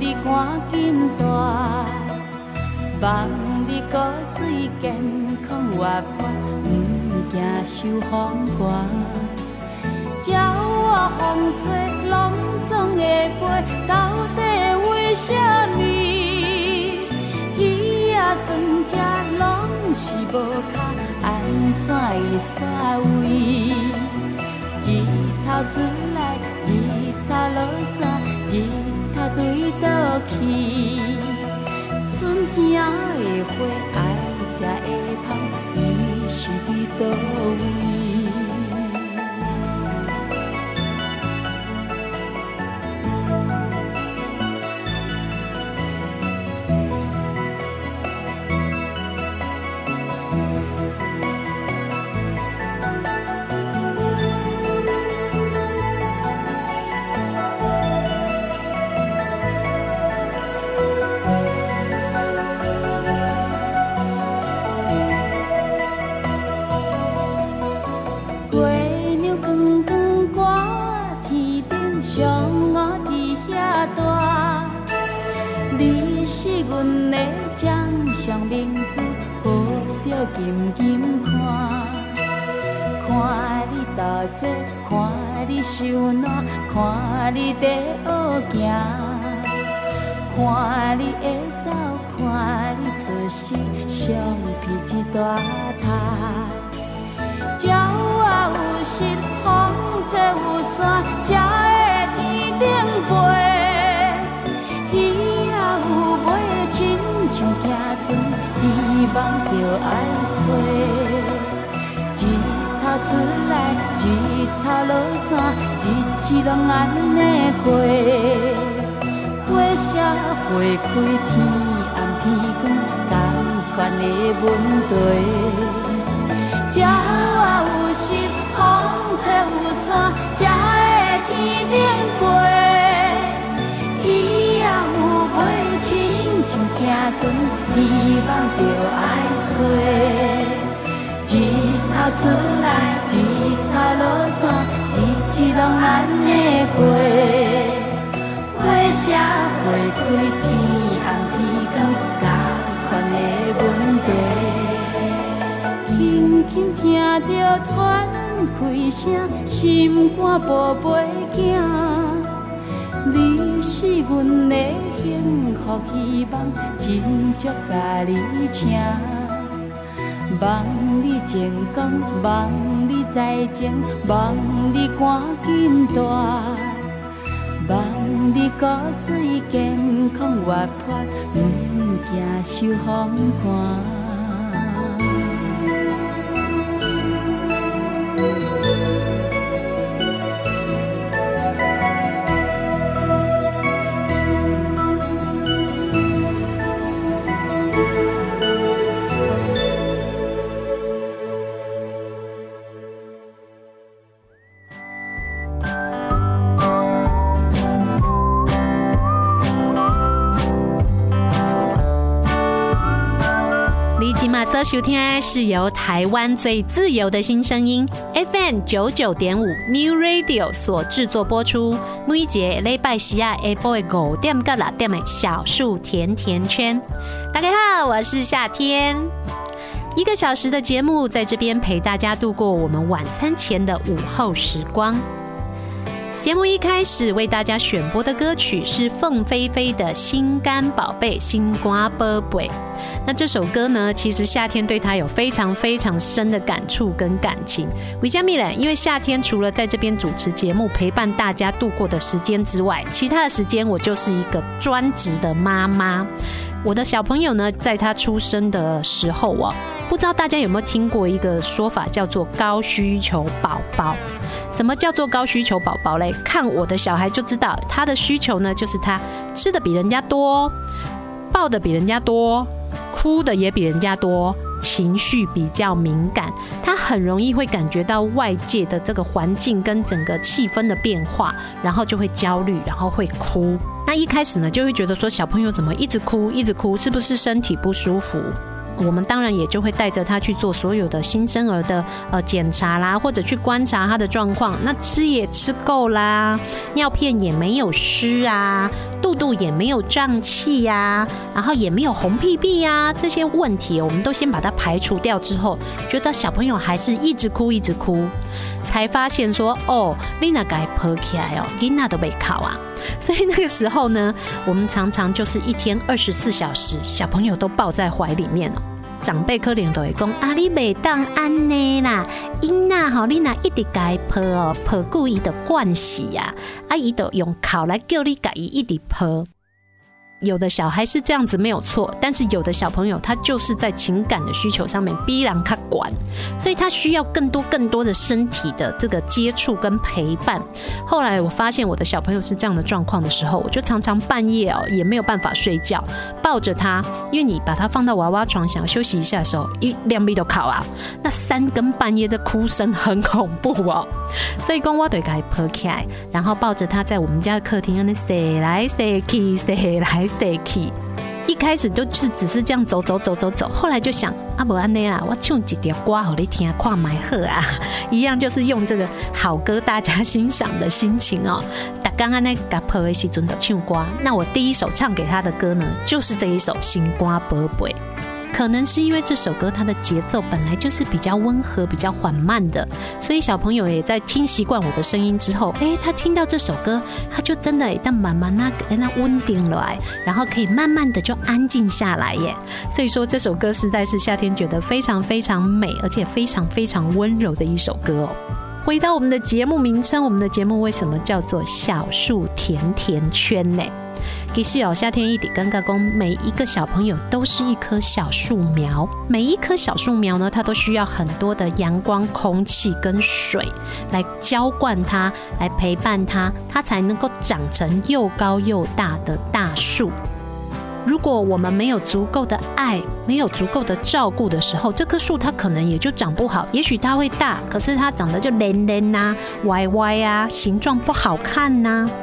你赶紧大，望你骨髓健康活泼，毋惊受风寒。鸟仔风吹，拢总会飞，到底为什么？伊仔船只拢是无脚。安怎会煞位？日头出来，日头落山，日对倒去。春天的花爱食会香，伊是伫倒位？紧紧看，看你多情，看你受暖，看你在学行，看你会走，看你出世，相片一大叠。鸟啊有心，风吹有伞，才会天顶飞。希望着爱找，日头出来，日头落山，日子拢安尼过。花谢花开，天暗天光，同款的问题。鸟啊有心，风吹有伞，才会天顶飞。鱼仔有尾，亲像行船。希望着爱找，日头出来，日头落山，日子拢安尼过。花谢花开，天暗天光，同款的问题。轻轻听着喘气声，心肝宝贝囝，你是阮的。幸福希望，真足甲你请，望你成功，望你再前，望你赶紧大，望你骨髓健康活泼，毋惊受风寒。今马所收听的是由台湾最自由的新声音 FM 九九点五 New Radio 所制作播出。每一节礼拜四啊，下晡的五点到六点的小树甜甜圈。大家好，我是夏天。一个小时的节目，在这边陪大家度过我们晚餐前的午后时光。节目一开始为大家选播的歌曲是凤飞飞的《心肝宝贝心瓜宝贝》。那这首歌呢，其实夏天对他有非常非常深的感触跟感情。维嘉米人，因为夏天除了在这边主持节目陪伴大家度过的时间之外，其他的时间我就是一个专职的妈妈。我的小朋友呢，在他出生的时候哦，不知道大家有没有听过一个说法，叫做高需求宝宝。什么叫做高需求宝宝嘞？看我的小孩就知道，他的需求呢，就是他吃的比人家多，抱的比人家多，哭的也比人家多，情绪比较敏感，他很容易会感觉到外界的这个环境跟整个气氛的变化，然后就会焦虑，然后会哭。那一开始呢，就会觉得说小朋友怎么一直哭，一直哭，是不是身体不舒服？我们当然也就会带着他去做所有的新生儿的呃检查啦，或者去观察他的状况。那吃也吃够啦，尿片也没有湿啊，肚肚也没有胀气呀，然后也没有红屁屁呀、啊，这些问题我们都先把它排除掉之后，觉得小朋友还是一直哭一直哭，才发现说哦，丽娜该剖起来哦，丽娜都被考啊。所以那个时候呢，我们常常就是一天二十四小时，小朋友都抱在怀里面哦。长辈可能都会讲：“啊，你袂当安尼啦，因呐吼，你呐一直改抱哦，抱故意的关系呀，啊，伊都用口来叫你改一直抱。”有的小孩是这样子没有错，但是有的小朋友他就是在情感的需求上面逼让他管，所以他需要更多更多的身体的这个接触跟陪伴。后来我发现我的小朋友是这样的状况的时候，我就常常半夜哦也没有办法睡觉，抱着他，因为你把他放到娃娃床想要休息一下的时候，一两米都靠啊，那三更半夜的哭声很恐怖哦，所以公我得给他抱起来，然后抱着他在我们家的客厅那里塞来塞去塞来。一开始就是只是这样走走走走走，后来就想啊，不然呢啦，我唱几条歌好你听，跨买贺啊，一样就是用这个好歌大家欣赏的心情哦。打刚刚那个破的时阵的唱歌，那我第一首唱给他的歌呢，就是这一首《心肝宝贝》。可能是因为这首歌它的节奏本来就是比较温和、比较缓慢的，所以小朋友也在听习惯我的声音之后，哎，他听到这首歌，他就真的但慢慢那个那稳定了哎，然后可以慢慢的就安静下来耶。所以说这首歌实在是夏天觉得非常非常美，而且非常非常温柔的一首歌哦。回到我们的节目名称，我们的节目为什么叫做小树甜甜圈呢？其实哦，夏天一点尴尬工，每一个小朋友都是一棵小树苗，每一棵小树苗呢，它都需要很多的阳光、空气跟水来浇灌它，来陪伴它，它才能够长成又高又大的大树。如果我们没有足够的爱，没有足够的照顾的时候，这棵树它可能也就长不好。也许它会大，可是它长得就弯弯呐、歪歪啊，形状不好看呐、啊。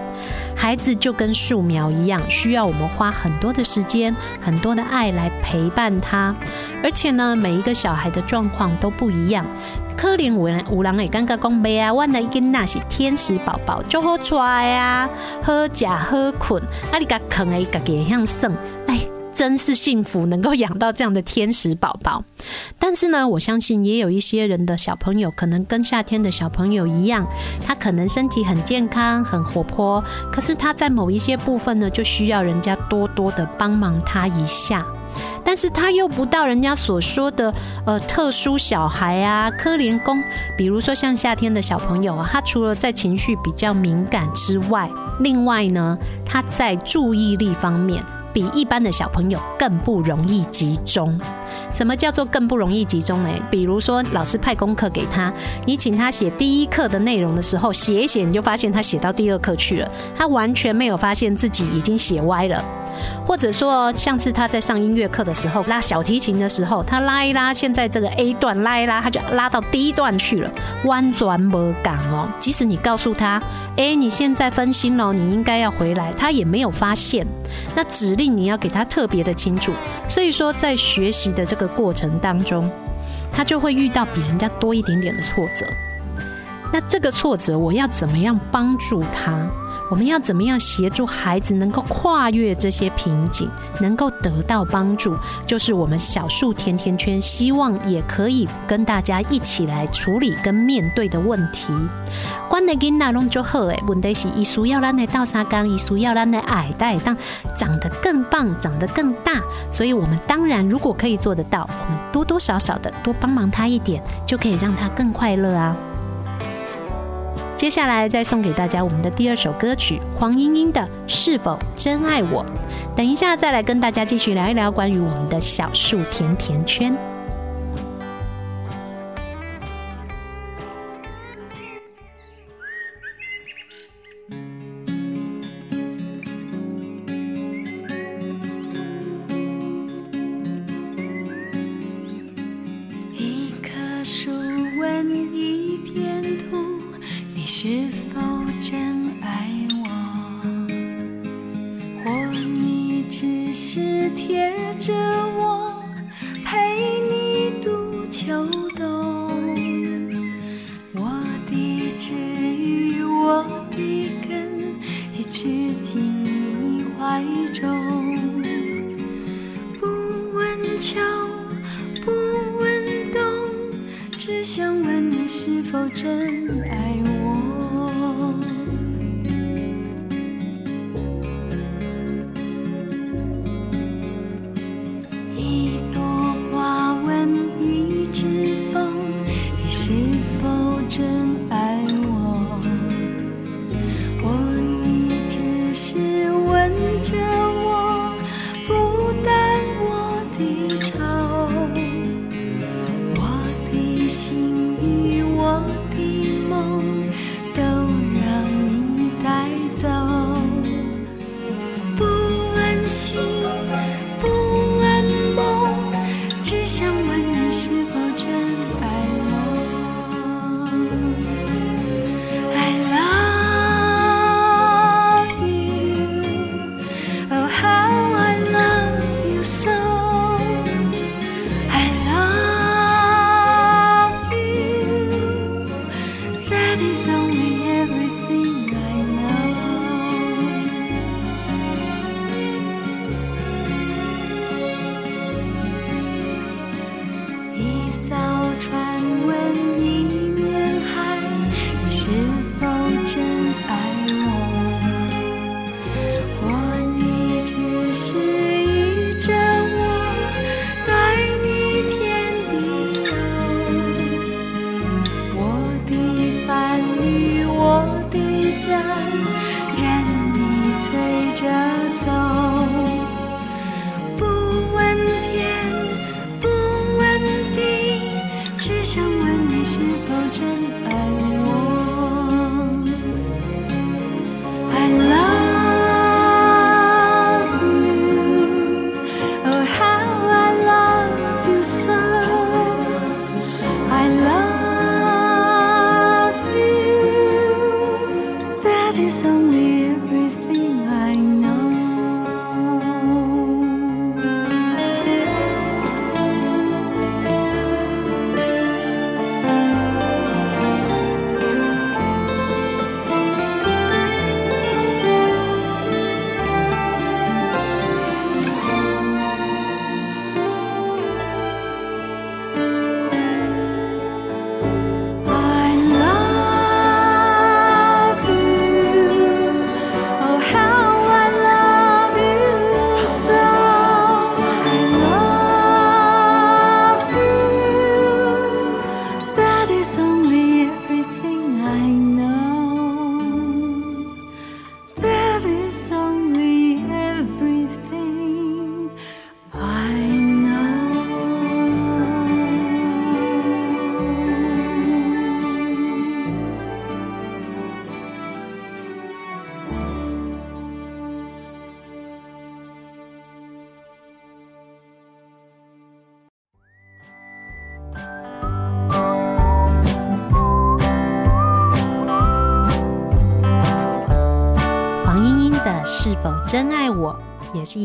孩子就跟树苗一样，需要我们花很多的时间、很多的爱来陪伴他。而且呢，每一个小孩的状况都不一样。可能有人有人会感觉讲，没啊，我的囡那是天使宝宝，就好出来啊，喝假喝困，啊，你家啃的家己像省，哎。真是幸福，能够养到这样的天使宝宝。但是呢，我相信也有一些人的小朋友，可能跟夏天的小朋友一样，他可能身体很健康、很活泼，可是他在某一些部分呢，就需要人家多多的帮忙他一下。但是他又不到人家所说的呃特殊小孩啊，可怜公。比如说像夏天的小朋友啊，他除了在情绪比较敏感之外，另外呢，他在注意力方面。比一般的小朋友更不容易集中。什么叫做更不容易集中呢？比如说，老师派功课给他，你请他写第一课的内容的时候，写一写，你就发现他写到第二课去了，他完全没有发现自己已经写歪了。或者说，像是他在上音乐课的时候拉小提琴的时候，他拉一拉，现在这个 A 段拉一拉，他就拉到 D 段去了，弯转没感哦。即使你告诉他，哎，你现在分心了，你应该要回来，他也没有发现。那指令你要给他特别的清楚。所以说，在学习的这个过程当中，他就会遇到比人家多一点点的挫折。那这个挫折，我要怎么样帮助他？我们要怎么样协助孩子能够跨越这些瓶颈，能够得到帮助？就是我们小树甜甜圈希望也可以跟大家一起来处理跟面对的问题。关的囡仔拢就好诶，问题是伊需要咱的倒沙缸，伊需要咱的爱带当长得更棒，长得更大。所以，我们当然如果可以做得到，我们多多少少的多帮忙他一点，就可以让他更快乐啊。接下来再送给大家我们的第二首歌曲，黄莺莺的《是否真爱我》。等一下再来跟大家继续聊一聊关于我们的小树甜甜圈。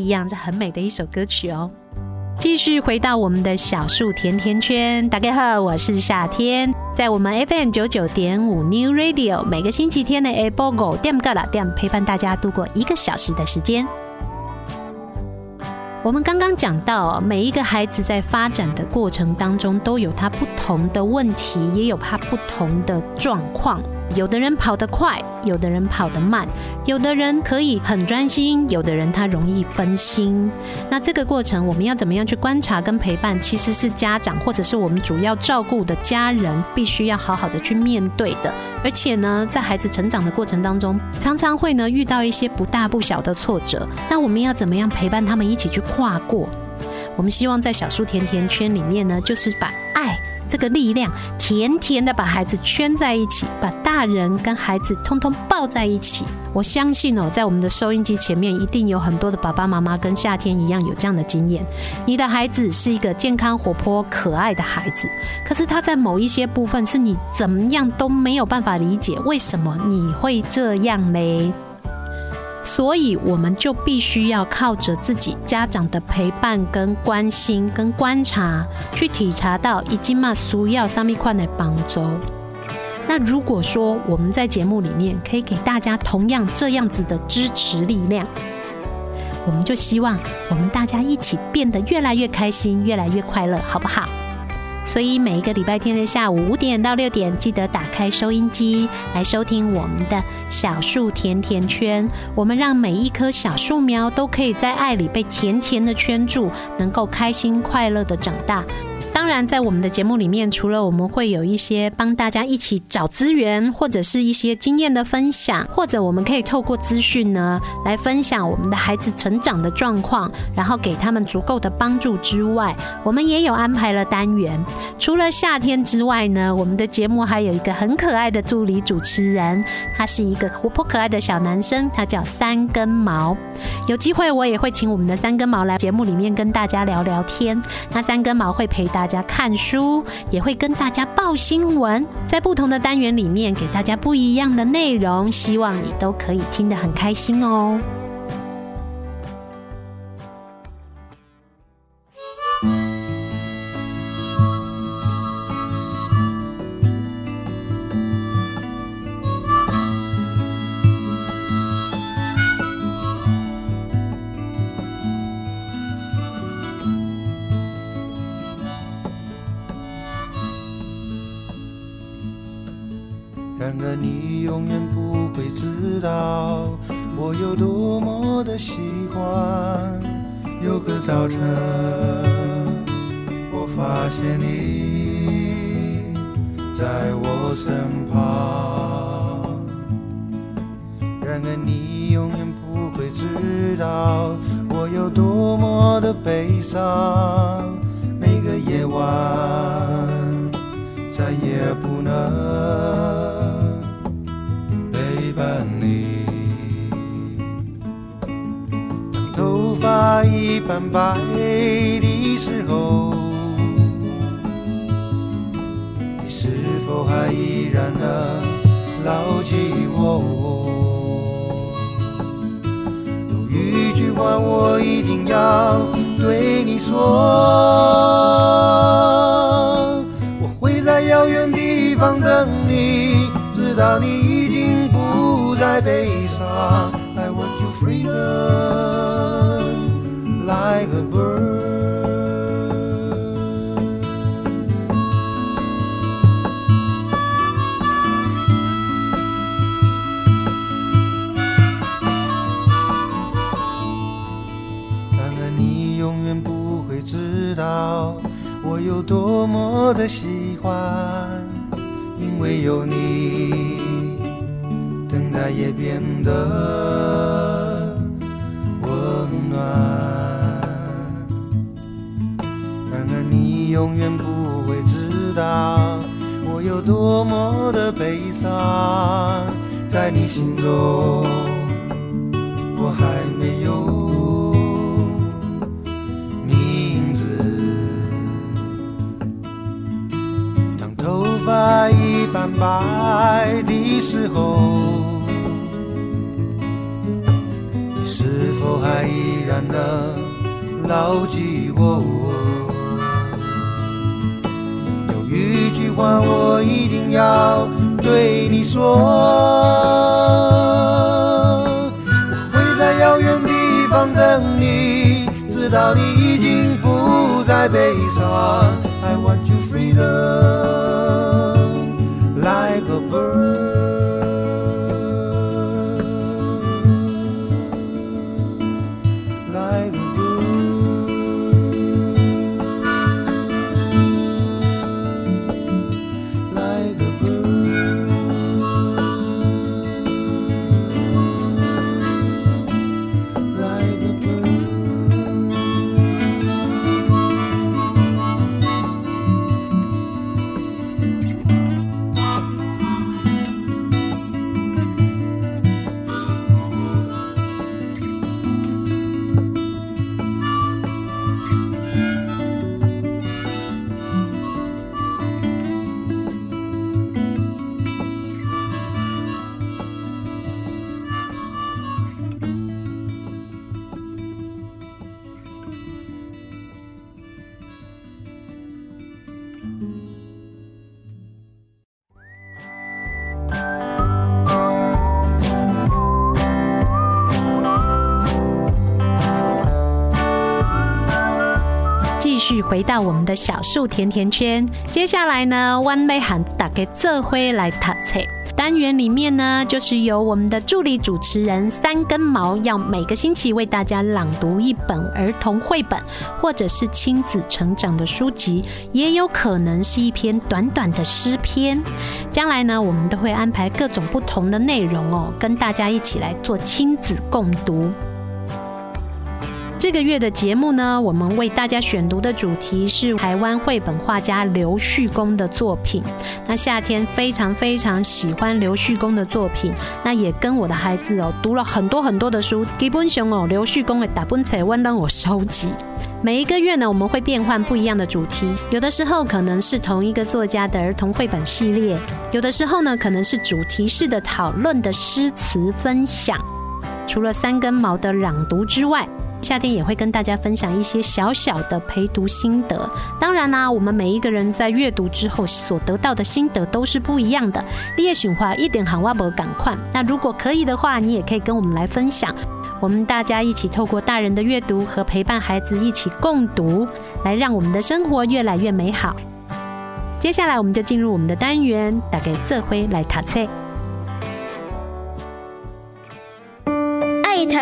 一样，是很美的一首歌曲哦。继续回到我们的小树甜甜圈，大家好，我是夏天，在我们 FM 九九点五 New Radio，每个星期天的 A 波狗点个啦点陪伴大家度过一个小时的时间。我们刚刚讲到，每一个孩子在发展的过程当中，都有他不同的问题，也有他不同的状况。有的人跑得快，有的人跑得慢，有的人可以很专心，有的人他容易分心。那这个过程，我们要怎么样去观察跟陪伴？其实是家长或者是我们主要照顾的家人，必须要好好的去面对的。而且呢，在孩子成长的过程当中，常常会呢遇到一些不大不小的挫折。那我们要怎么样陪伴他们一起去跨过？我们希望在小树甜甜圈里面呢，就是把爱。这个力量，甜甜的把孩子圈在一起，把大人跟孩子通通抱在一起。我相信哦，在我们的收音机前面，一定有很多的爸爸妈妈跟夏天一样有这样的经验。你的孩子是一个健康、活泼、可爱的孩子，可是他在某一些部分是你怎么样都没有办法理解，为什么你会这样嘞？所以，我们就必须要靠着自己家长的陪伴、跟关心、跟观察，去体察到已经嘛需要什么款的帮助。那如果说我们在节目里面可以给大家同样这样子的支持力量，我们就希望我们大家一起变得越来越开心、越来越快乐，好不好？所以每一个礼拜天的下午五点到六点，记得打开收音机来收听我们的小树甜甜圈。我们让每一棵小树苗都可以在爱里被甜甜的圈住，能够开心快乐的长大。当然，在我们的节目里面，除了我们会有一些帮大家一起找资源，或者是一些经验的分享，或者我们可以透过资讯呢来分享我们的孩子成长的状况，然后给他们足够的帮助之外，我们也有安排了单元。除了夏天之外呢，我们的节目还有一个很可爱的助理主持人，他是一个活泼可爱的小男生，他叫三根毛。有机会我也会请我们的三根毛来节目里面跟大家聊聊天。那三根毛会陪大家。家看书，也会跟大家报新闻，在不同的单元里面给大家不一样的内容，希望你都可以听得很开心哦。个到我们的小树甜甜圈，接下来呢，One May 喊打给这辉来读册单元里面呢，就是由我们的助理主持人三根毛，要每个星期为大家朗读一本儿童绘本，或者是亲子成长的书籍，也有可能是一篇短短的诗篇。将来呢，我们都会安排各种不同的内容哦，跟大家一起来做亲子共读。这个月的节目呢，我们为大家选读的主题是台湾绘本画家刘旭公的作品。那夏天非常非常喜欢刘旭公的作品，那也跟我的孩子哦读了很多很多的书。基本上哦，刘旭公的大本册我让我收集。每一个月呢，我们会变换不一样的主题，有的时候可能是同一个作家的儿童绘本系列，有的时候呢，可能是主题式的讨论的诗词分享。除了三根毛的朗读之外，夏天也会跟大家分享一些小小的陪读心得。当然啦、我们每一个人在阅读之后所得到的心得都是不一样的。你也喜欢一点好话不赶快。那如果可以的话，你也可以跟我们来分享。我们大家一起透过大人的阅读和陪伴孩子一起共读，来让我们的生活越来越美好。接下来我们就进入我们的单元，打给这回来读册。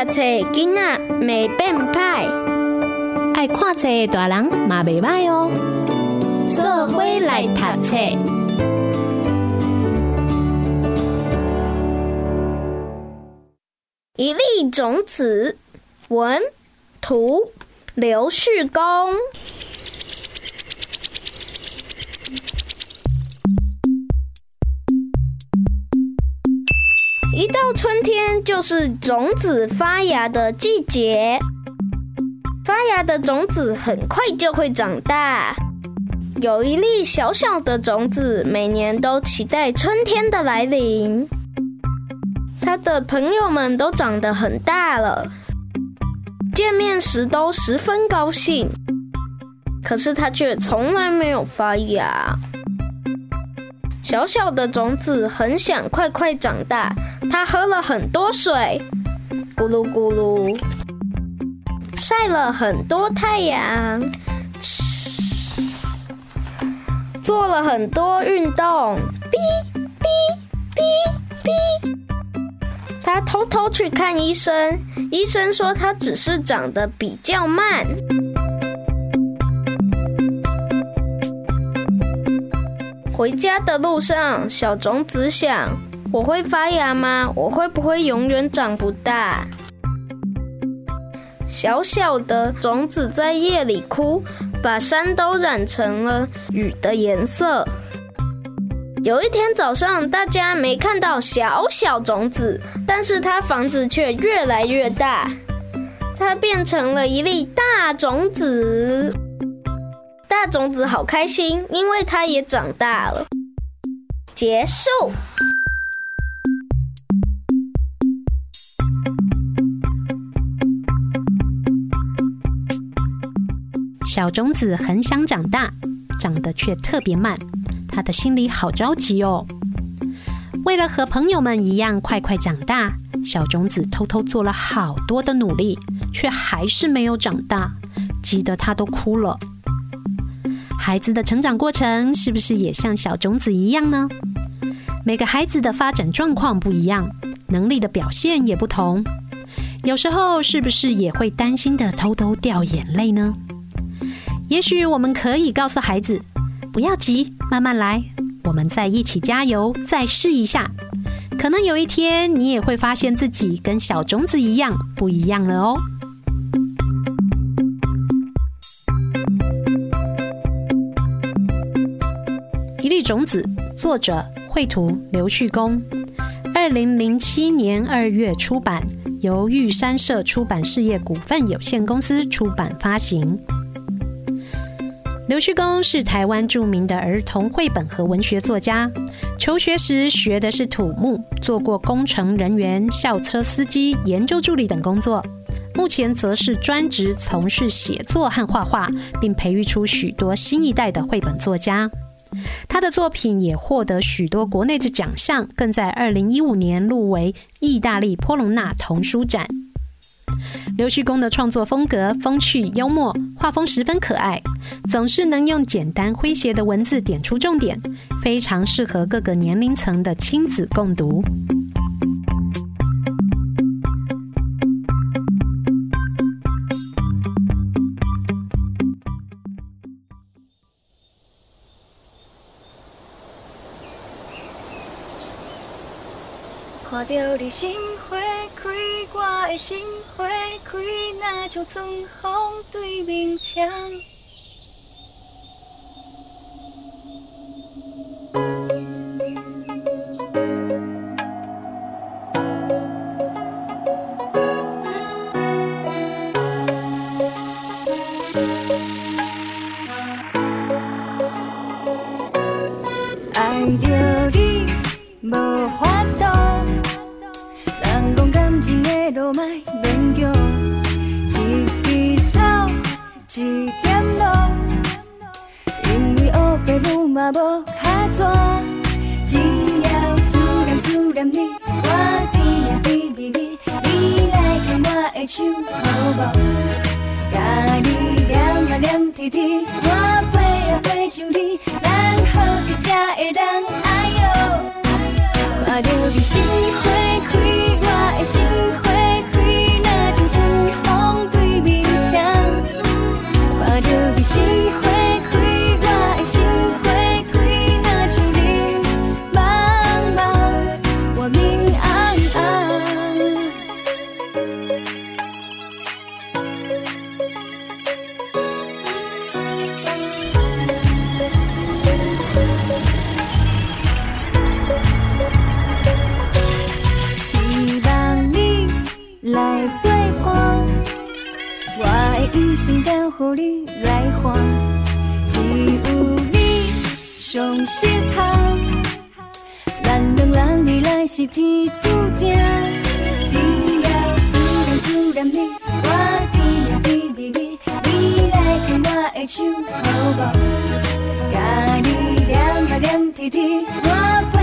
册囡仔未变歹，爱看册大人嘛袂歹哦。做伙来读册，一粒种子，文图刘旭公。一到春天，就是种子发芽的季节。发芽的种子很快就会长大。有一粒小小的种子，每年都期待春天的来临。他的朋友们都长得很大了，见面时都十分高兴。可是他却从来没有发芽。小小的种子很想快快长大，它喝了很多水，咕噜咕噜，晒了很多太阳，做了很多运动，哔哔哔哔。它偷偷去看医生，医生说它只是长得比较慢。回家的路上，小种子想：我会发芽吗？我会不会永远长不大？小小的种子在夜里哭，把山都染成了雨的颜色。有一天早上，大家没看到小小种子，但是它房子却越来越大，它变成了一粒大种子。大种子好开心，因为它也长大了。结束。小种子很想长大，长得却特别慢，他的心里好着急哦。为了和朋友们一样快快长大，小种子偷偷做了好多的努力，却还是没有长大，急得他都哭了。孩子的成长过程是不是也像小种子一样呢？每个孩子的发展状况不一样，能力的表现也不同。有时候是不是也会担心的偷偷掉眼泪呢？也许我们可以告诉孩子，不要急，慢慢来，我们再一起加油，再试一下。可能有一天你也会发现自己跟小种子一样不一样了哦。粒种子，作者绘图刘旭公，二零零七年二月出版。由玉山社出版事业股份有限公司出版发行。刘旭公是台湾著名的儿童绘本和文学作家。求学时学的是土木，做过工程人员、校车司机、研究助理等工作。目前则是专职从事写作和画画，并培育出许多新一代的绘本作家。他的作品也获得许多国内的奖项，更在二零一五年入围意大利波隆纳童书展。刘旭公的创作风格风趣幽默，画风十分可爱，总是能用简单诙谐的文字点出重点，非常适合各个年龄层的亲子共读。着你心花开，我的心花开，若像春风对面墙。路麦免叫，一枝草，一点露，因为乌白母嘛无卡纸，只要思念思念你，我甜言蜜语，你来牵我的手好无？甲你念啊念天天，我陪啊陪着你，咱好时才会当哎哟，看着你心花开，我的心花。乎你来看，只有你上适合。咱两人未来是天注定，只要思念思念你，我甜甜蜜语，你来牵我的手好无？甲你念啊念天天，我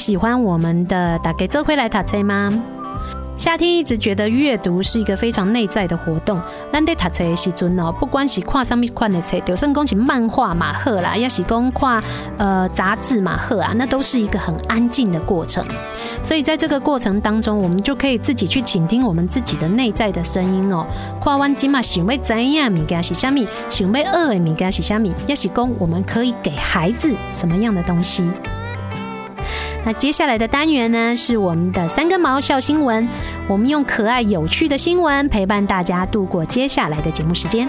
喜欢我们的大家做伙来塔车吗？夏天一直觉得阅读是一个非常内在的活动。咱在读册的时阵哦，不管是看什么款的册，就算讲是漫画马赫啦，也是讲看呃杂志马赫啊，那都是一个很安静的过程。所以在这个过程当中，我们就可以自己去倾听我们自己的内在的声音哦。跨完今嘛想要知影物件是虾米，想要饿的物件是虾米，要是讲我们可以给孩子什么样的东西。那接下来的单元呢，是我们的三根毛笑新闻。我们用可爱有趣的新闻陪伴大家度过接下来的节目时间。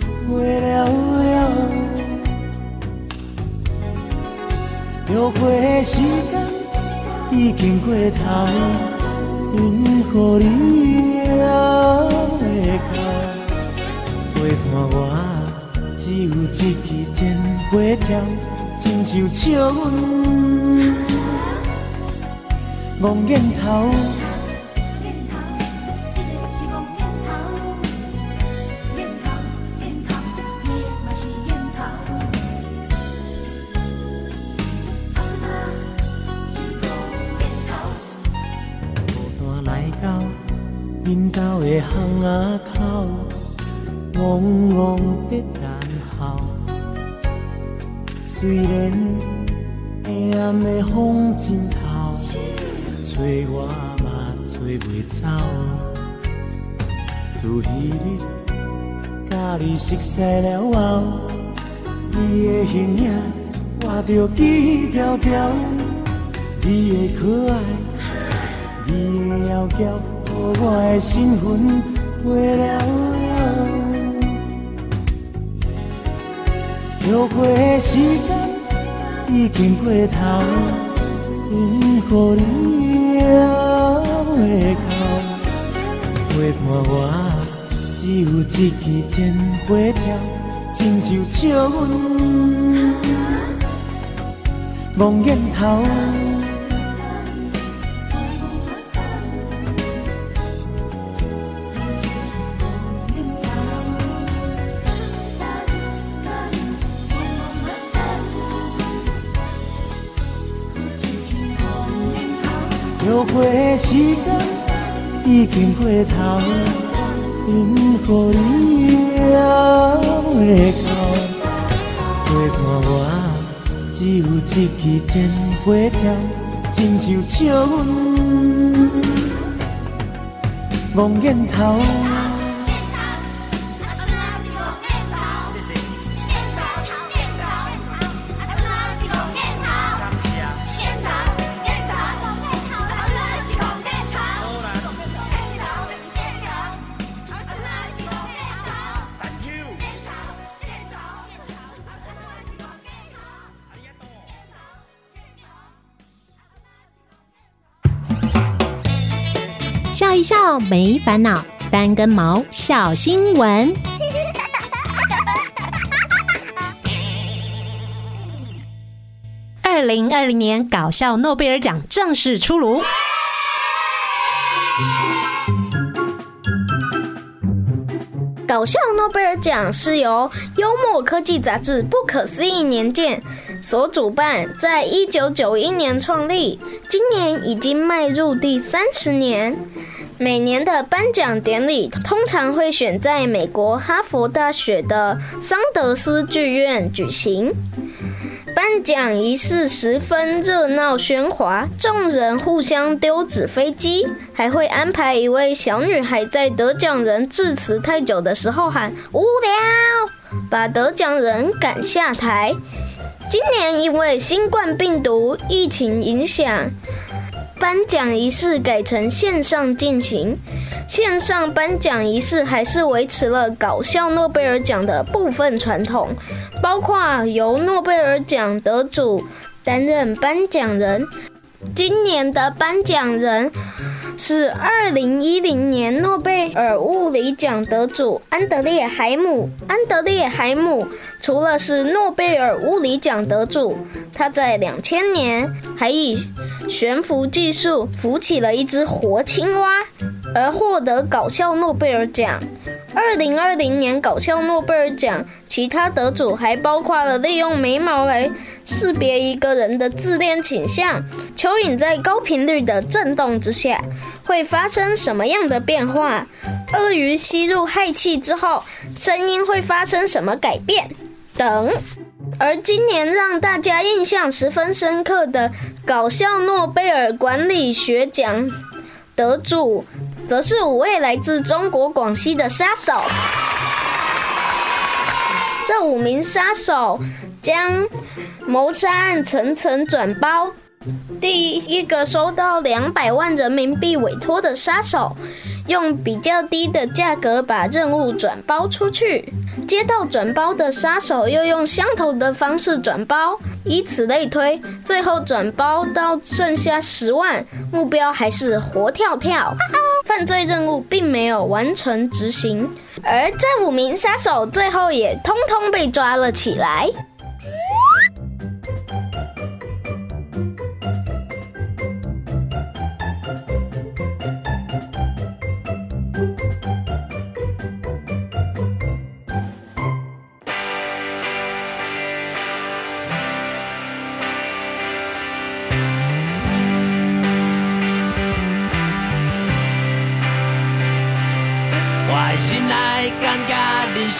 背了了。约会的时间已经过头，因乎你还袂到，陪伴我。只有一支电话条，亲像笑阮望眼头。自彼日甲你熟悉了后，你的形影我着几条条，你的可爱，你的窈窕，我的身份背了。约会的时间已经过头，因乎你还袂，陪伴我只有一支电话条，亲像笑阮望眼头。约会的时间已经过头，因乎你还袂到，陪伴我只有一支电话条，亲像笑阮望眼头。笑没烦恼，三根毛小新闻。二零二零年搞笑诺贝尔奖正式出炉。搞笑诺贝尔奖是由幽默科技杂志《不可思议年鉴》所主办，在一九九一年创立，今年已经迈入第三十年。每年的颁奖典礼通常会选在美国哈佛大学的桑德斯剧院举行。颁奖仪式十分热闹喧哗，众人互相丢纸飞机，还会安排一位小女孩在得奖人致辞太久的时候喊“无聊”，把得奖人赶下台。今年因为新冠病毒疫情影响，颁奖仪式改成线上进行。线上颁奖仪式还是维持了搞笑诺贝尔奖的部分传统。包括由诺贝尔奖得主担任颁奖人，今年的颁奖人是二零一零年诺贝尔物理奖得主安德烈海姆。安德烈海姆除了是诺贝尔物理奖得主，他在两千年还以悬浮技术浮起了一只活青蛙，而获得搞笑诺贝尔奖。二零二零年搞笑诺贝尔奖，其他得主还包括了利用眉毛来识别一个人的自恋倾向，蚯蚓在高频率的震动之下会发生什么样的变化，鳄鱼吸入氦气之后声音会发生什么改变等。而今年让大家印象十分深刻的搞笑诺贝尔管理学奖得主。则是五位来自中国广西的杀手。这五名杀手将谋杀案层层转包。第一个收到两百万人民币委托的杀手，用比较低的价格把任务转包出去。接到转包的杀手又用相同的方式转包，以此类推，最后转包到剩下十万，目标还是活跳跳。犯罪任务并没有完成执行，而这五名杀手最后也通通被抓了起来。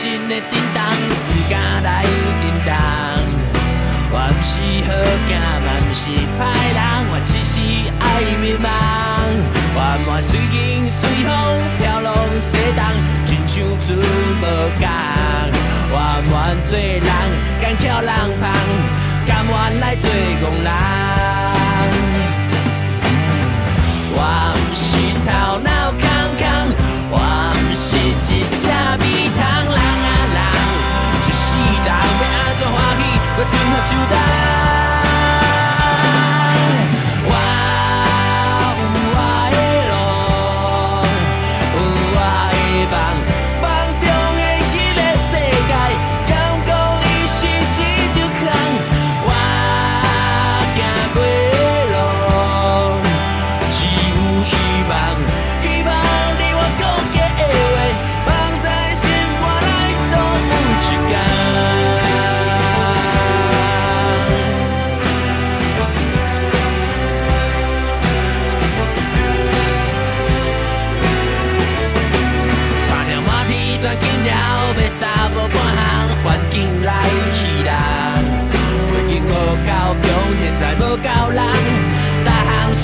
人生的震动，不敢来震动。我不是好囝，嘛不是歹人，我只是爱迷茫。我满随景随风飘浪西东，亲像船无港。我满做人，敢翘人旁，甘愿来做戆人。我不是头脑欢喜，我怎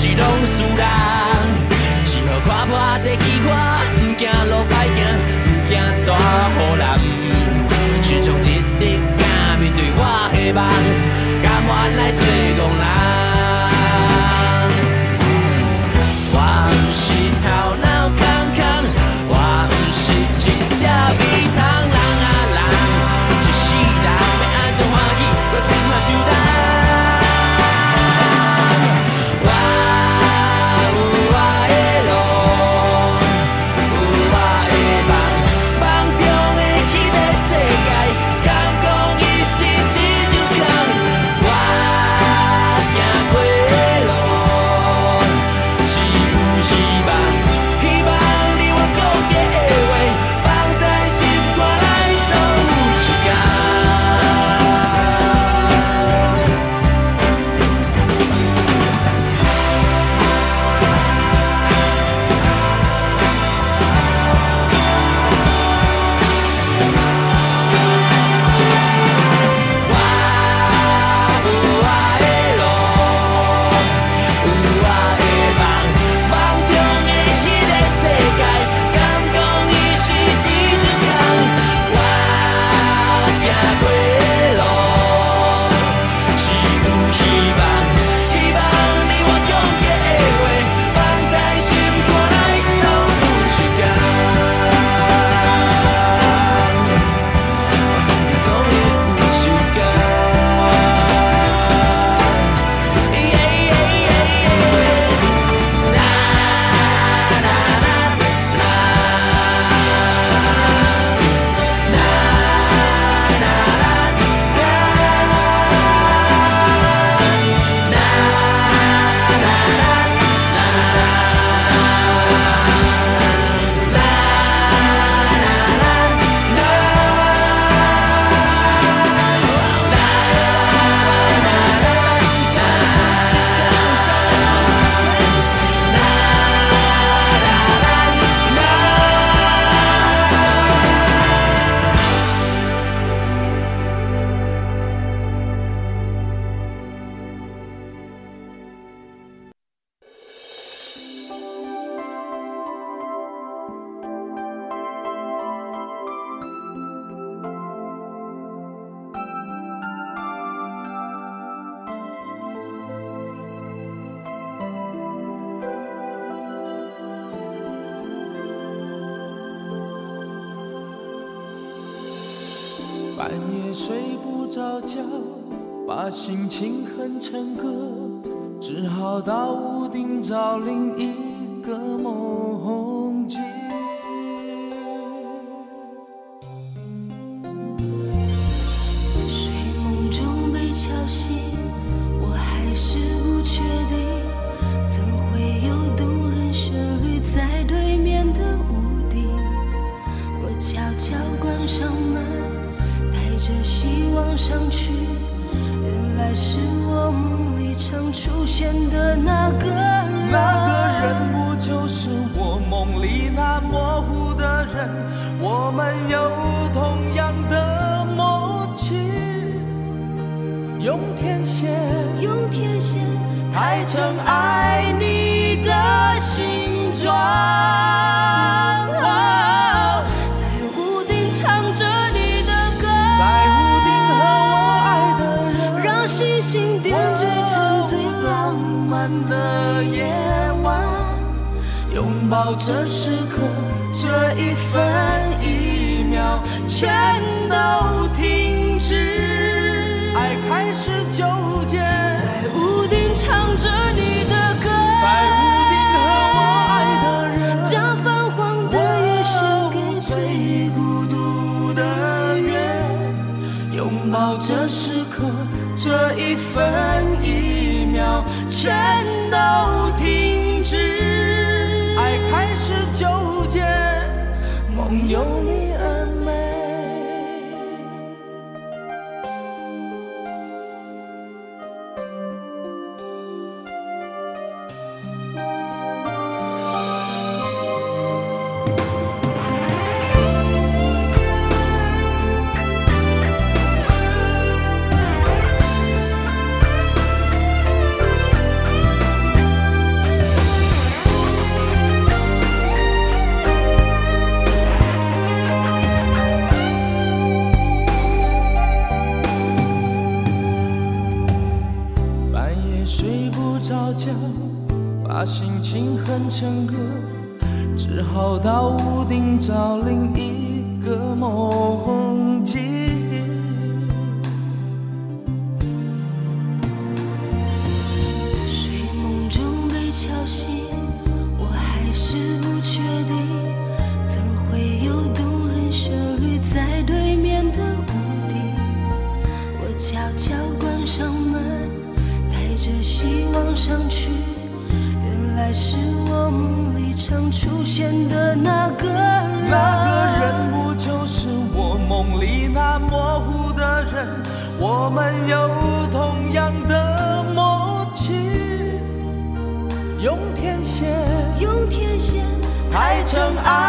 是拢输人。只好看破这气氛唔惊路歹行唔惊大雨淋。身上一日汗面对我的梦甘愿来做戆人？睡不着觉把心情哼成歌只好到屋顶找另一个梦。尘埃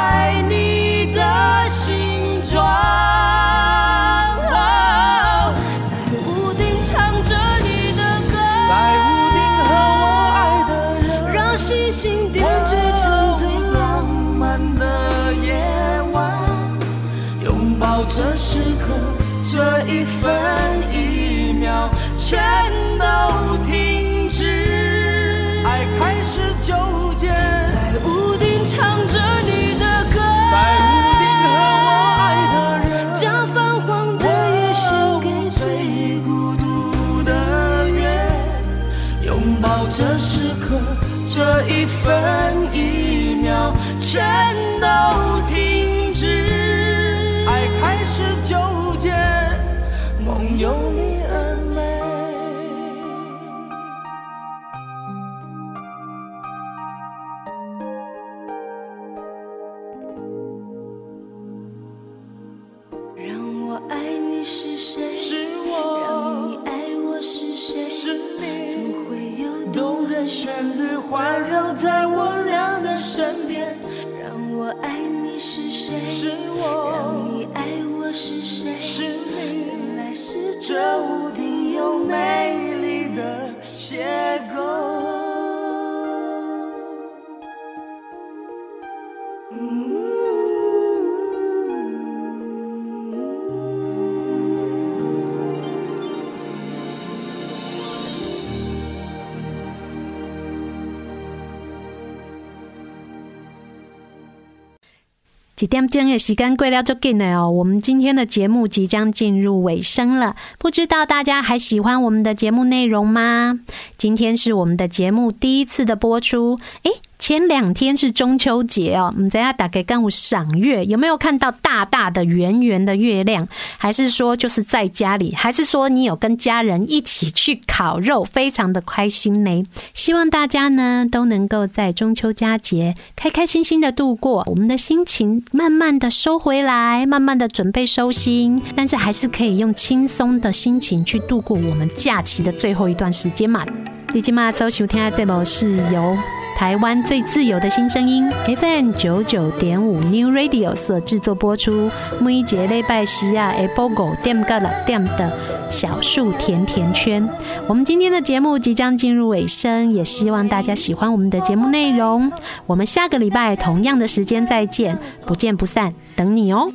几点钟的时间过了就紧了哦。我们今天的节目即将进入尾声了，不知道大家还喜欢我们的节目内容吗？今天是我们的节目第一次的播出，诶。前两天是中秋节哦，我们等下打给干部赏月，有没有看到大大的圆圆的月亮？还是说就是在家里？还是说你有跟家人一起去烤肉，非常的开心呢？希望大家呢都能够在中秋佳节开开心心的度过，我们的心情慢慢的收回来，慢慢的准备收心，但是还是可以用轻松的心情去度过我们假期的最后一段时间嘛。你今嘛收收听的节目是由。台湾最自由的新声音，FM 九九点五 New Radio 所制作播出。每一节礼拜四啊，Apple 五点到六点的小树甜甜圈。我们今天的节目即将进入尾声，也希望大家喜欢我们的节目内容。我们下个礼拜同样的时间再见，不见不散，等你哦。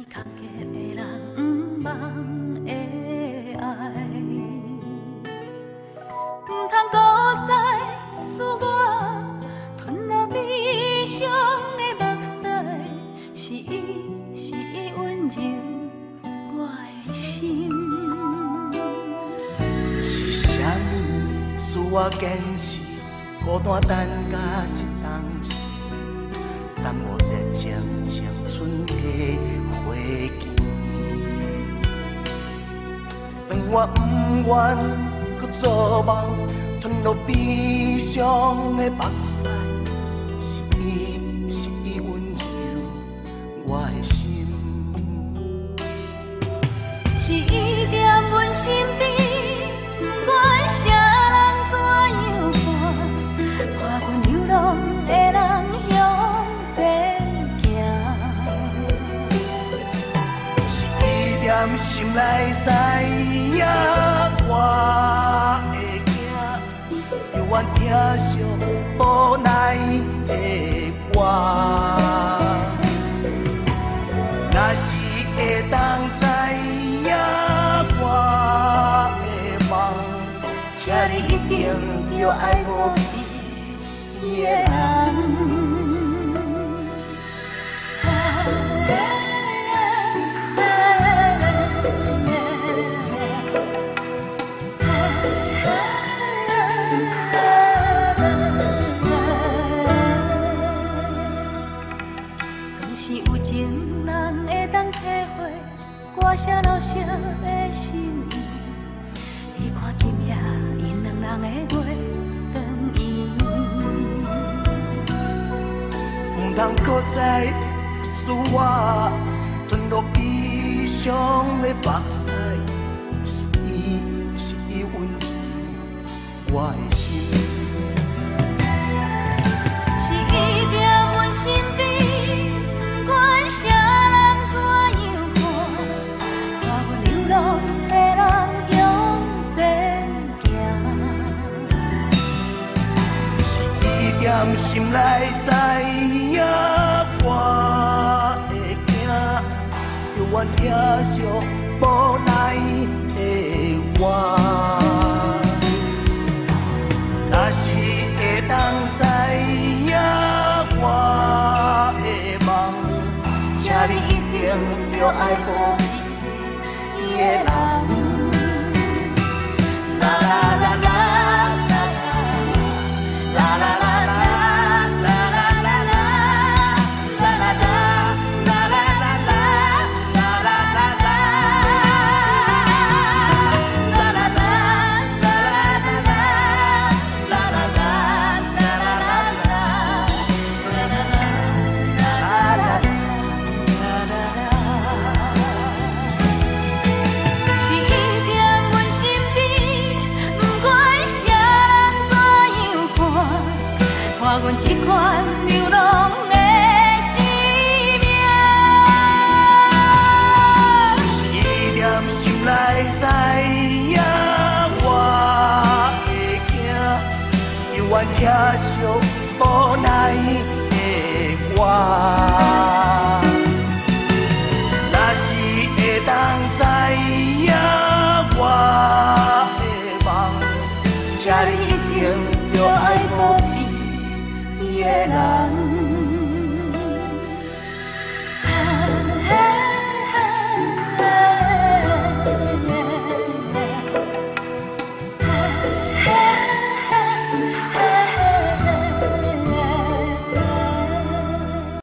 上的目屎，是伊，是伊温柔我的心。是啥物使我坚持孤单等甲一当时？耽误热情青春的回忆，让我不愿搁做梦。吞落悲伤的目屎，是伊，我的心，是伊惦阮身边，管啥人怎样看，伴阮流浪的人向前行，是伊惦心内知影我会惊，永远疼惜无奈的我。定要爱无比的人。写老舍的心通搁再使我吞落悲伤的目屎，是伊是伊温柔我的心，是伊在阮身边，关心心内知影我会惊，犹原疼惜无奈的我。若是会当知影我的梦，请你一定要爱无比的